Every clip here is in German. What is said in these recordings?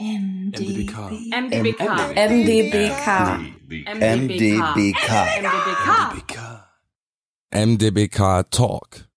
MDBK. MDBK. MDBK. MDBK. MDBK. MDBK Talk,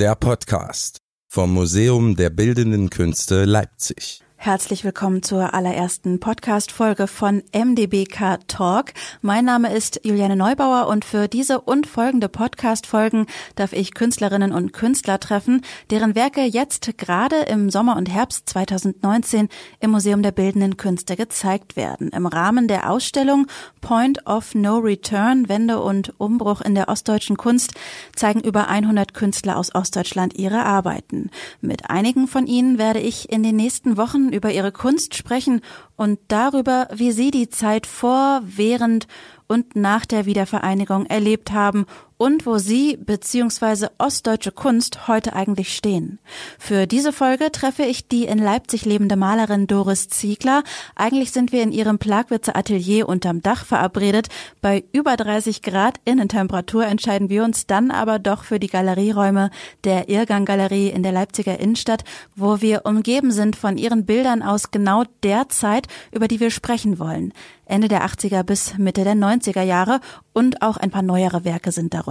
der Podcast vom Museum der Bildenden Künste Leipzig. Herzlich willkommen zur allerersten Podcast-Folge von MDBK Talk. Mein Name ist Juliane Neubauer und für diese und folgende Podcast-Folgen darf ich Künstlerinnen und Künstler treffen, deren Werke jetzt gerade im Sommer und Herbst 2019 im Museum der Bildenden Künste gezeigt werden. Im Rahmen der Ausstellung Point of No Return, Wende und Umbruch in der ostdeutschen Kunst zeigen über 100 Künstler aus Ostdeutschland ihre Arbeiten. Mit einigen von ihnen werde ich in den nächsten Wochen über ihre Kunst sprechen und darüber, wie sie die Zeit vor, während und nach der Wiedervereinigung erlebt haben und wo sie bzw. ostdeutsche Kunst heute eigentlich stehen. Für diese Folge treffe ich die in Leipzig lebende Malerin Doris Ziegler. Eigentlich sind wir in ihrem Plagwitzer Atelier unterm Dach verabredet. Bei über 30 Grad Innentemperatur entscheiden wir uns dann aber doch für die Galerieräume der Irrgang Galerie in der Leipziger Innenstadt, wo wir umgeben sind von ihren Bildern aus genau der Zeit, über die wir sprechen wollen. Ende der 80er bis Mitte der 90er Jahre und auch ein paar neuere Werke sind darunter.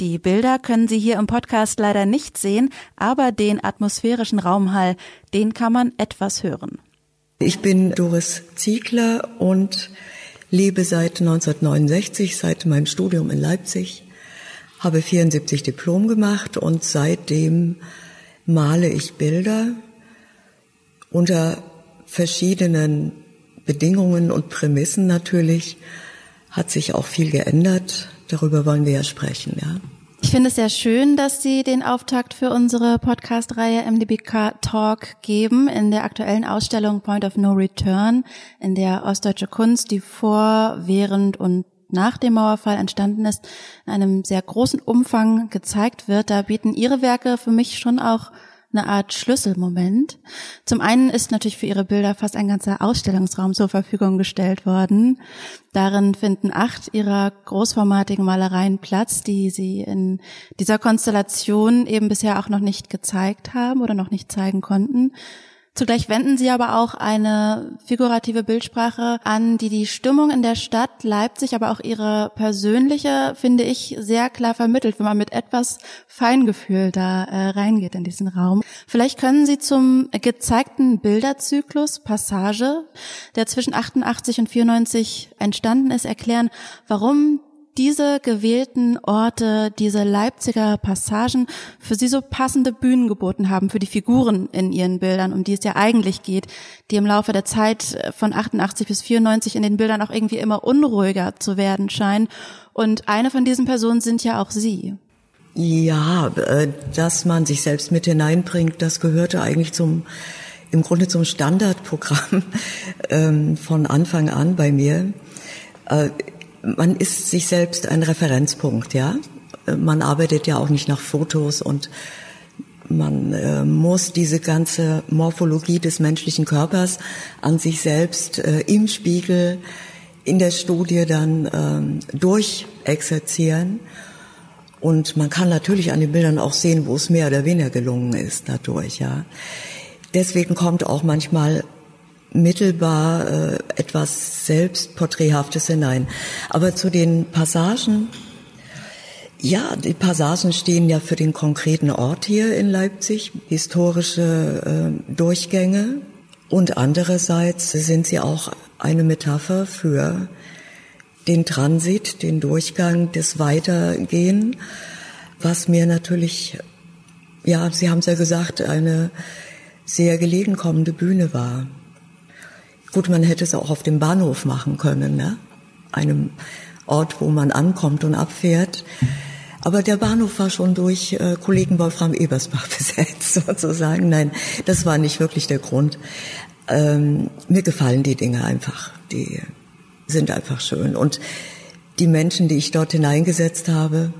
Die Bilder können Sie hier im Podcast leider nicht sehen, aber den atmosphärischen Raumhall, den kann man etwas hören. Ich bin Doris Ziegler und lebe seit 1969, seit meinem Studium in Leipzig, habe 74 Diplom gemacht und seitdem male ich Bilder unter verschiedenen Bedingungen und Prämissen natürlich hat sich auch viel geändert. Darüber wollen wir ja sprechen, ja. Ich finde es sehr schön, dass Sie den Auftakt für unsere Podcast-Reihe MDBK Talk geben in der aktuellen Ausstellung Point of No Return, in der ostdeutsche Kunst, die vor, während und nach dem Mauerfall entstanden ist, in einem sehr großen Umfang gezeigt wird. Da bieten Ihre Werke für mich schon auch eine Art Schlüsselmoment. Zum einen ist natürlich für ihre Bilder fast ein ganzer Ausstellungsraum zur Verfügung gestellt worden. Darin finden acht ihrer großformatigen Malereien Platz, die sie in dieser Konstellation eben bisher auch noch nicht gezeigt haben oder noch nicht zeigen konnten. Zugleich wenden sie aber auch eine figurative Bildsprache an, die die Stimmung in der Stadt Leipzig, aber auch ihre persönliche, finde ich, sehr klar vermittelt, wenn man mit etwas Feingefühl da äh, reingeht in diesen Raum. Vielleicht können Sie zum gezeigten Bilderzyklus Passage, der zwischen 88 und 94 entstanden ist, erklären, warum diese gewählten Orte, diese Leipziger Passagen für sie so passende Bühnen geboten haben für die Figuren in ihren Bildern, um die es ja eigentlich geht, die im Laufe der Zeit von 88 bis 94 in den Bildern auch irgendwie immer unruhiger zu werden scheinen. Und eine von diesen Personen sind ja auch Sie. Ja, äh, dass man sich selbst mit hineinbringt, das gehörte eigentlich zum, im Grunde zum Standardprogramm ähm, von Anfang an bei mir äh, man ist sich selbst ein Referenzpunkt, ja. Man arbeitet ja auch nicht nach Fotos und man äh, muss diese ganze Morphologie des menschlichen Körpers an sich selbst äh, im Spiegel in der Studie dann ähm, durchexerzieren. Und man kann natürlich an den Bildern auch sehen, wo es mehr oder weniger gelungen ist dadurch, ja. Deswegen kommt auch manchmal mittelbar äh, etwas Selbstporträthaftes hinein. Aber zu den Passagen, ja, die Passagen stehen ja für den konkreten Ort hier in Leipzig, historische äh, Durchgänge. Und andererseits sind sie auch eine Metapher für den Transit, den Durchgang, das Weitergehen, was mir natürlich, ja, Sie haben es ja gesagt, eine sehr gelegen kommende Bühne war. Gut, man hätte es auch auf dem Bahnhof machen können, ne? einem Ort, wo man ankommt und abfährt. Aber der Bahnhof war schon durch äh, Kollegen Wolfram Ebersbach besetzt, sozusagen. Nein, das war nicht wirklich der Grund. Ähm, mir gefallen die Dinge einfach. Die sind einfach schön. Und die Menschen, die ich dort hineingesetzt habe,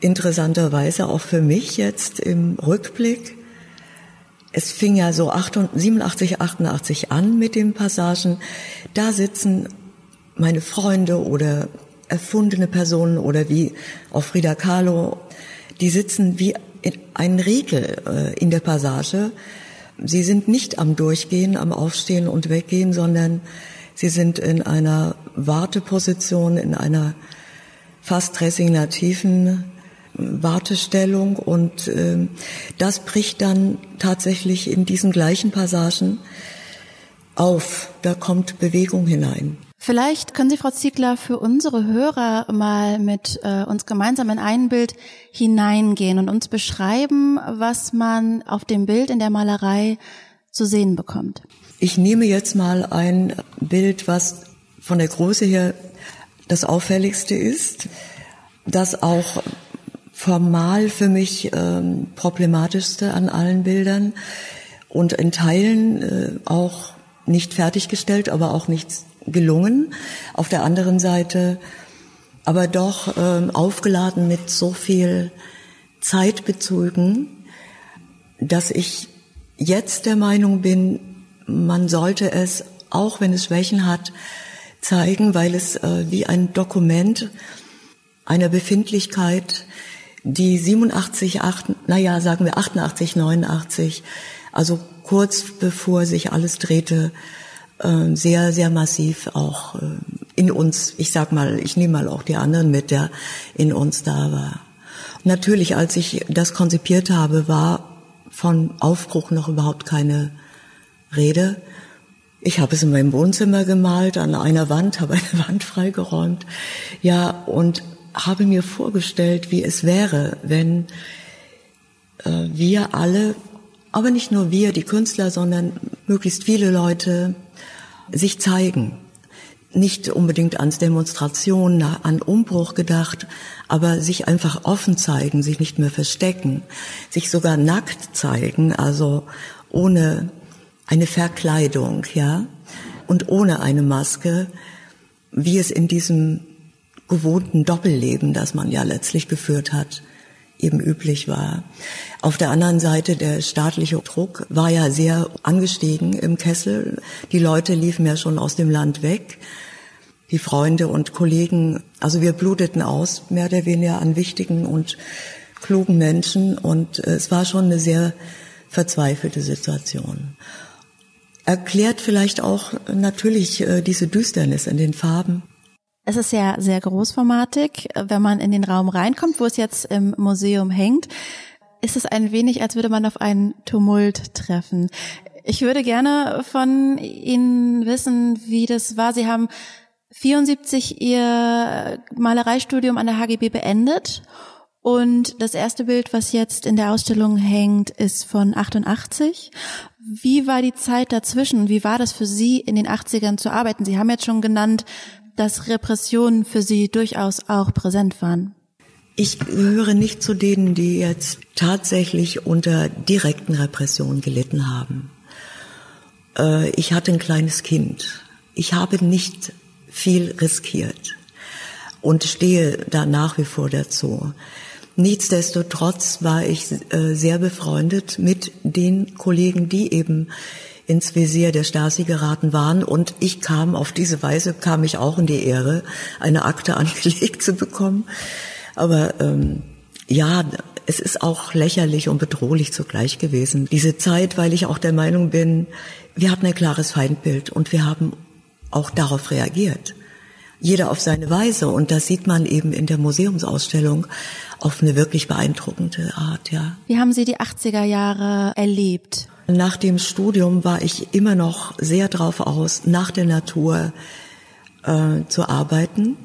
interessanterweise auch für mich jetzt im Rückblick, es fing ja so 87, 88 an mit den Passagen. Da sitzen meine Freunde oder erfundene Personen oder wie auch Frida Kahlo, die sitzen wie in ein Riegel äh, in der Passage sie sind nicht am Durchgehen, am Aufstehen und Weggehen, sondern sie sind in einer Warteposition, in einer fast resignativen Wartestellung und äh, das bricht dann tatsächlich in diesen gleichen Passagen auf. Da kommt Bewegung hinein. Vielleicht können Sie, Frau Ziegler, für unsere Hörer mal mit äh, uns gemeinsam in ein Bild hineingehen und uns beschreiben, was man auf dem Bild in der Malerei zu sehen bekommt. Ich nehme jetzt mal ein Bild, was von der Größe her das auffälligste ist, das auch formal für mich ähm, problematischste an allen Bildern und in Teilen äh, auch nicht fertiggestellt, aber auch nicht gelungen. Auf der anderen Seite aber doch ähm, aufgeladen mit so viel Zeitbezügen, dass ich jetzt der Meinung bin, man sollte es, auch wenn es Schwächen hat, zeigen, weil es äh, wie ein Dokument einer Befindlichkeit, die 87, 8, naja, sagen wir 88, 89, also kurz bevor sich alles drehte, äh, sehr, sehr massiv auch äh, in uns, ich sag mal, ich nehme mal auch die anderen mit, der in uns da war. Natürlich, als ich das konzipiert habe, war von Aufbruch noch überhaupt keine Rede. Ich habe es in meinem Wohnzimmer gemalt, an einer Wand, habe eine Wand freigeräumt. Ja, und habe mir vorgestellt, wie es wäre, wenn äh, wir alle, aber nicht nur wir, die Künstler, sondern möglichst viele Leute sich zeigen. Nicht unbedingt ans Demonstration, an Umbruch gedacht, aber sich einfach offen zeigen, sich nicht mehr verstecken, sich sogar nackt zeigen, also ohne eine Verkleidung, ja, und ohne eine Maske, wie es in diesem gewohnten Doppelleben, das man ja letztlich geführt hat, eben üblich war. Auf der anderen Seite der staatliche Druck war ja sehr angestiegen im Kessel. Die Leute liefen ja schon aus dem Land weg. Die Freunde und Kollegen, also wir bluteten aus, mehr oder weniger an wichtigen und klugen Menschen und es war schon eine sehr verzweifelte Situation. Erklärt vielleicht auch natürlich äh, diese Düsternis in den Farben. Es ist ja sehr großformatig. Wenn man in den Raum reinkommt, wo es jetzt im Museum hängt, ist es ein wenig, als würde man auf einen Tumult treffen. Ich würde gerne von Ihnen wissen, wie das war. Sie haben 74 Ihr Malereistudium an der HGB beendet und das erste Bild, was jetzt in der Ausstellung hängt, ist von 88. Wie war die Zeit dazwischen? Wie war das für Sie in den 80ern zu arbeiten? Sie haben jetzt schon genannt, dass Repressionen für Sie durchaus auch präsent waren? Ich gehöre nicht zu denen, die jetzt tatsächlich unter direkten Repressionen gelitten haben. Äh, ich hatte ein kleines Kind. Ich habe nicht viel riskiert und stehe da nach wie vor dazu. Nichtsdestotrotz war ich äh, sehr befreundet mit den Kollegen, die eben ins Visier der Stasi geraten waren und ich kam auf diese Weise, kam ich auch in die Ehre, eine Akte angelegt zu bekommen. Aber ähm, ja, es ist auch lächerlich und bedrohlich zugleich gewesen. Diese Zeit, weil ich auch der Meinung bin, wir hatten ein klares Feindbild und wir haben auch darauf reagiert. Jeder auf seine Weise und das sieht man eben in der Museumsausstellung auf eine wirklich beeindruckende Art, ja. Wie haben Sie die 80er Jahre erlebt? Nach dem Studium war ich immer noch sehr drauf aus, nach der Natur äh, zu arbeiten.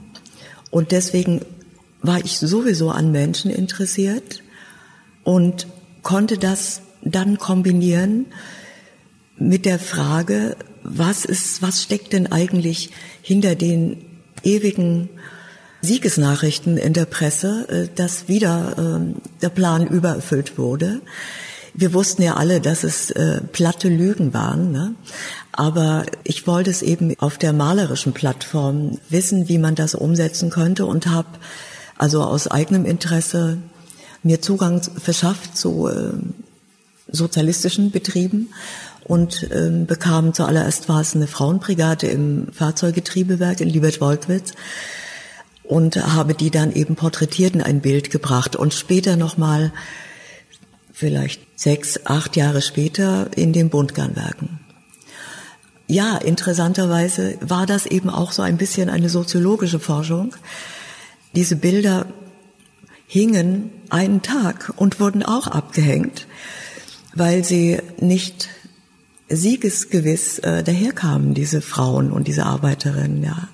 Und deswegen war ich sowieso an Menschen interessiert und konnte das dann kombinieren mit der Frage, was ist, was steckt denn eigentlich hinter den ewigen Siegesnachrichten in der Presse, äh, dass wieder äh, der Plan übererfüllt wurde wir wussten ja alle, dass es äh, platte Lügen waren, ne? aber ich wollte es eben auf der malerischen Plattform wissen, wie man das umsetzen könnte und habe also aus eigenem Interesse mir Zugang verschafft zu äh, sozialistischen Betrieben und äh, bekam zuallererst war es eine Frauenbrigade im Fahrzeuggetriebewerk in Liebert-Wolkwitz und habe die dann eben porträtiert in ein Bild gebracht und später nochmal vielleicht sechs, acht Jahre später in den Buntgarnwerken. Ja, interessanterweise war das eben auch so ein bisschen eine soziologische Forschung. Diese Bilder hingen einen Tag und wurden auch abgehängt, weil sie nicht siegesgewiss äh, daherkamen, diese Frauen und diese Arbeiterinnen, ja.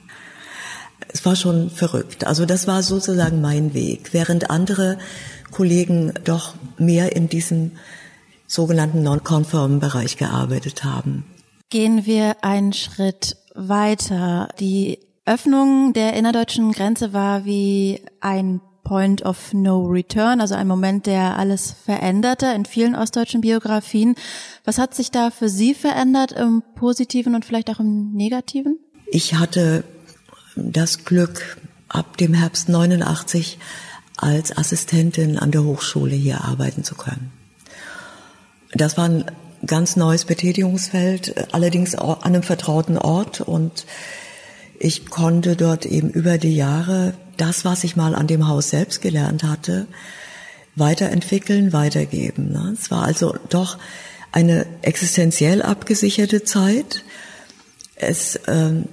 Es war schon verrückt. Also das war sozusagen mein Weg, während andere Kollegen doch mehr in diesem sogenannten non-conformen Bereich gearbeitet haben. Gehen wir einen Schritt weiter. Die Öffnung der innerdeutschen Grenze war wie ein Point of No Return, also ein Moment, der alles veränderte in vielen ostdeutschen Biografien. Was hat sich da für Sie verändert im Positiven und vielleicht auch im Negativen? Ich hatte das Glück, ab dem Herbst 89 als Assistentin an der Hochschule hier arbeiten zu können. Das war ein ganz neues Betätigungsfeld, allerdings an einem vertrauten Ort und ich konnte dort eben über die Jahre das, was ich mal an dem Haus selbst gelernt hatte, weiterentwickeln, weitergeben. Ne? Es war also doch eine existenziell abgesicherte Zeit. Es ähm,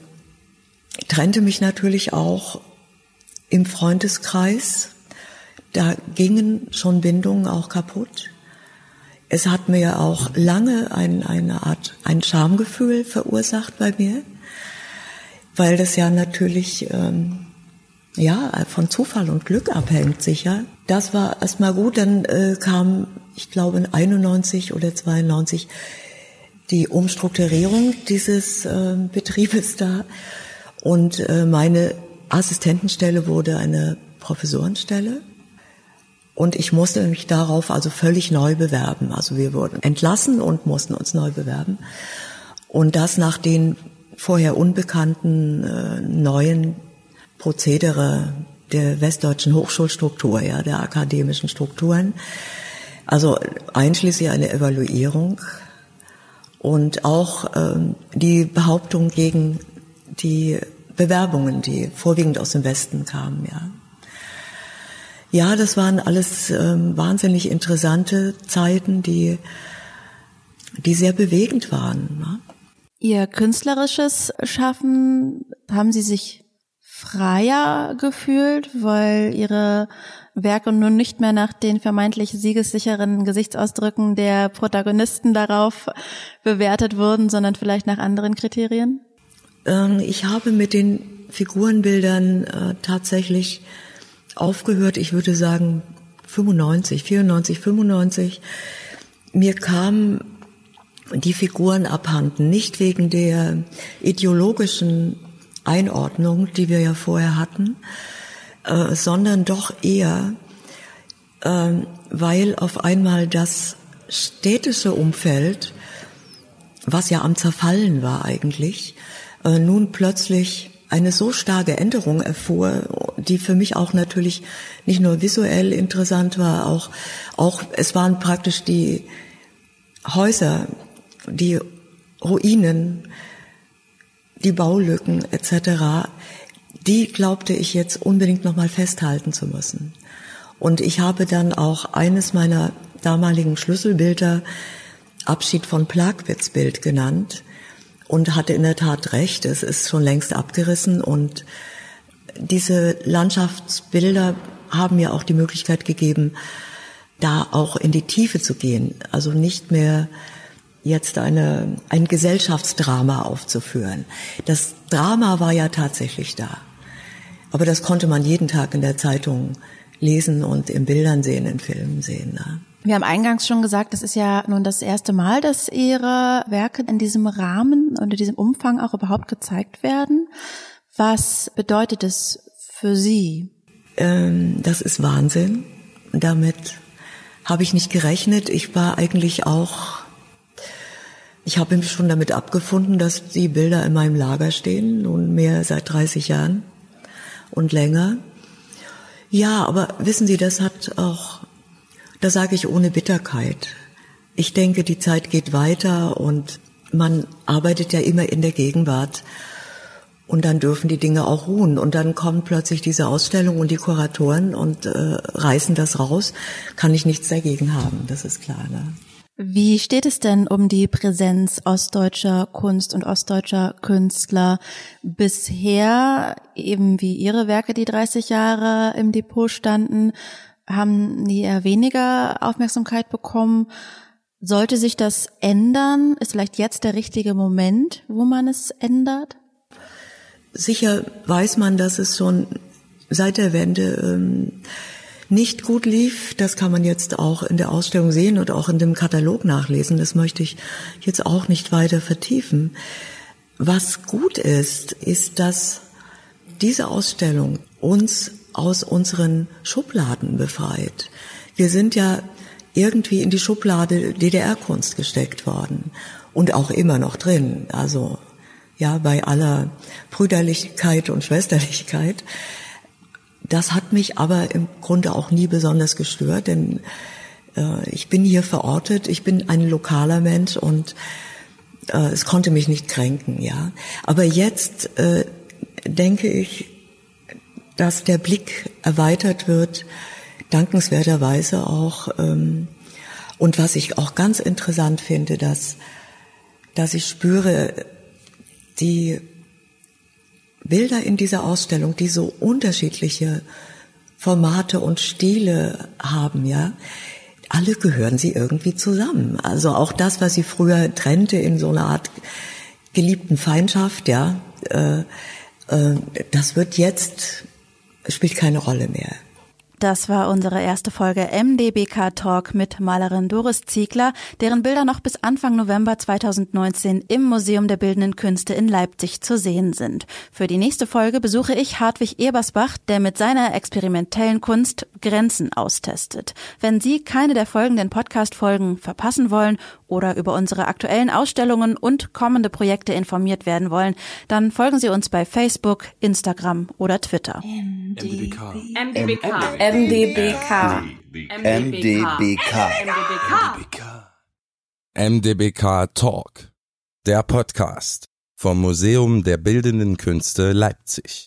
trennte mich natürlich auch im Freundeskreis. Da gingen schon Bindungen auch kaputt. Es hat mir auch lange ein, eine Art, ein Schamgefühl verursacht bei mir, weil das ja natürlich ähm, ja, von Zufall und Glück abhängt sicher. Das war erstmal gut, dann äh, kam, ich glaube, in 91 oder 92 die Umstrukturierung dieses äh, Betriebes da und äh, meine Assistentenstelle wurde eine Professorenstelle. Und ich musste mich darauf also völlig neu bewerben. Also wir wurden entlassen und mussten uns neu bewerben. Und das nach den vorher unbekannten äh, neuen Prozedere der westdeutschen Hochschulstruktur, ja, der akademischen Strukturen. Also einschließlich eine Evaluierung und auch ähm, die Behauptung gegen die Bewerbungen, die vorwiegend aus dem Westen kamen, ja. Ja, das waren alles ähm, wahnsinnig interessante Zeiten, die, die sehr bewegend waren. Ne? Ihr künstlerisches Schaffen haben Sie sich freier gefühlt, weil ihre Werke nun nicht mehr nach den vermeintlich siegessicheren Gesichtsausdrücken der Protagonisten darauf bewertet wurden, sondern vielleicht nach anderen Kriterien? Ähm, ich habe mit den Figurenbildern äh, tatsächlich aufgehört, ich würde sagen 95, 94, 95. Mir kamen die Figuren abhanden, nicht wegen der ideologischen Einordnung, die wir ja vorher hatten, äh, sondern doch eher, äh, weil auf einmal das städtische Umfeld, was ja am Zerfallen war eigentlich, äh, nun plötzlich eine so starke Änderung erfuhr, die für mich auch natürlich nicht nur visuell interessant war, auch, auch es waren praktisch die Häuser, die Ruinen, die Baulücken etc., die glaubte ich jetzt unbedingt nochmal festhalten zu müssen. Und ich habe dann auch eines meiner damaligen Schlüsselbilder Abschied von Plagwitz Bild genannt und hatte in der Tat recht, es ist schon längst abgerissen und diese Landschaftsbilder haben mir auch die Möglichkeit gegeben, da auch in die Tiefe zu gehen, also nicht mehr jetzt eine, ein Gesellschaftsdrama aufzuführen. Das Drama war ja tatsächlich da. Aber das konnte man jeden Tag in der Zeitung lesen und in Bildern sehen, in Filmen sehen. Ne? Wir haben eingangs schon gesagt, das ist ja nun das erste Mal, dass Ihre Werke in diesem Rahmen und in diesem Umfang auch überhaupt gezeigt werden. Was bedeutet es für Sie? Ähm, das ist Wahnsinn. Damit habe ich nicht gerechnet. Ich war eigentlich auch ich habe mich schon damit abgefunden, dass die Bilder in meinem Lager stehen, nun mehr seit 30 Jahren und länger. Ja, aber wissen Sie, das hat auch, da sage ich ohne Bitterkeit. Ich denke, die Zeit geht weiter und man arbeitet ja immer in der Gegenwart. Und dann dürfen die Dinge auch ruhen. Und dann kommt plötzlich diese Ausstellung und die Kuratoren und äh, reißen das raus. Kann ich nichts dagegen haben, das ist klar. Ne? Wie steht es denn um die Präsenz ostdeutscher Kunst und ostdeutscher Künstler bisher, eben wie Ihre Werke, die 30 Jahre im Depot standen, haben die eher weniger Aufmerksamkeit bekommen? Sollte sich das ändern? Ist vielleicht jetzt der richtige Moment, wo man es ändert? Sicher weiß man, dass es schon seit der Wende ähm, nicht gut lief. Das kann man jetzt auch in der Ausstellung sehen und auch in dem Katalog nachlesen. Das möchte ich jetzt auch nicht weiter vertiefen. Was gut ist, ist, dass diese Ausstellung uns aus unseren Schubladen befreit. Wir sind ja irgendwie in die Schublade DDR-Kunst gesteckt worden und auch immer noch drin. Also ja, bei aller Brüderlichkeit und Schwesterlichkeit. Das hat mich aber im Grunde auch nie besonders gestört, denn äh, ich bin hier verortet, ich bin ein lokaler Mensch und äh, es konnte mich nicht kränken, ja. Aber jetzt äh, denke ich, dass der Blick erweitert wird, dankenswerterweise auch. Ähm, und was ich auch ganz interessant finde, dass, dass ich spüre, die Bilder in dieser Ausstellung, die so unterschiedliche Formate und Stile haben, ja, alle gehören sie irgendwie zusammen. Also auch das, was sie früher trennte in so einer Art geliebten Feindschaft, ja, äh, äh, das wird jetzt spielt keine Rolle mehr. Das war unsere erste Folge MDBK Talk mit Malerin Doris Ziegler, deren Bilder noch bis Anfang November 2019 im Museum der Bildenden Künste in Leipzig zu sehen sind. Für die nächste Folge besuche ich Hartwig Ebersbach, der mit seiner experimentellen Kunst Grenzen austestet. Wenn Sie keine der folgenden Podcast-Folgen verpassen wollen oder über unsere aktuellen Ausstellungen und kommende Projekte informiert werden wollen, dann folgen Sie uns bei Facebook, Instagram oder Twitter. MDBK. MDBK. MDBK. MDBK. MDBK Talk, der Podcast vom Museum der Bildenden Künste Leipzig.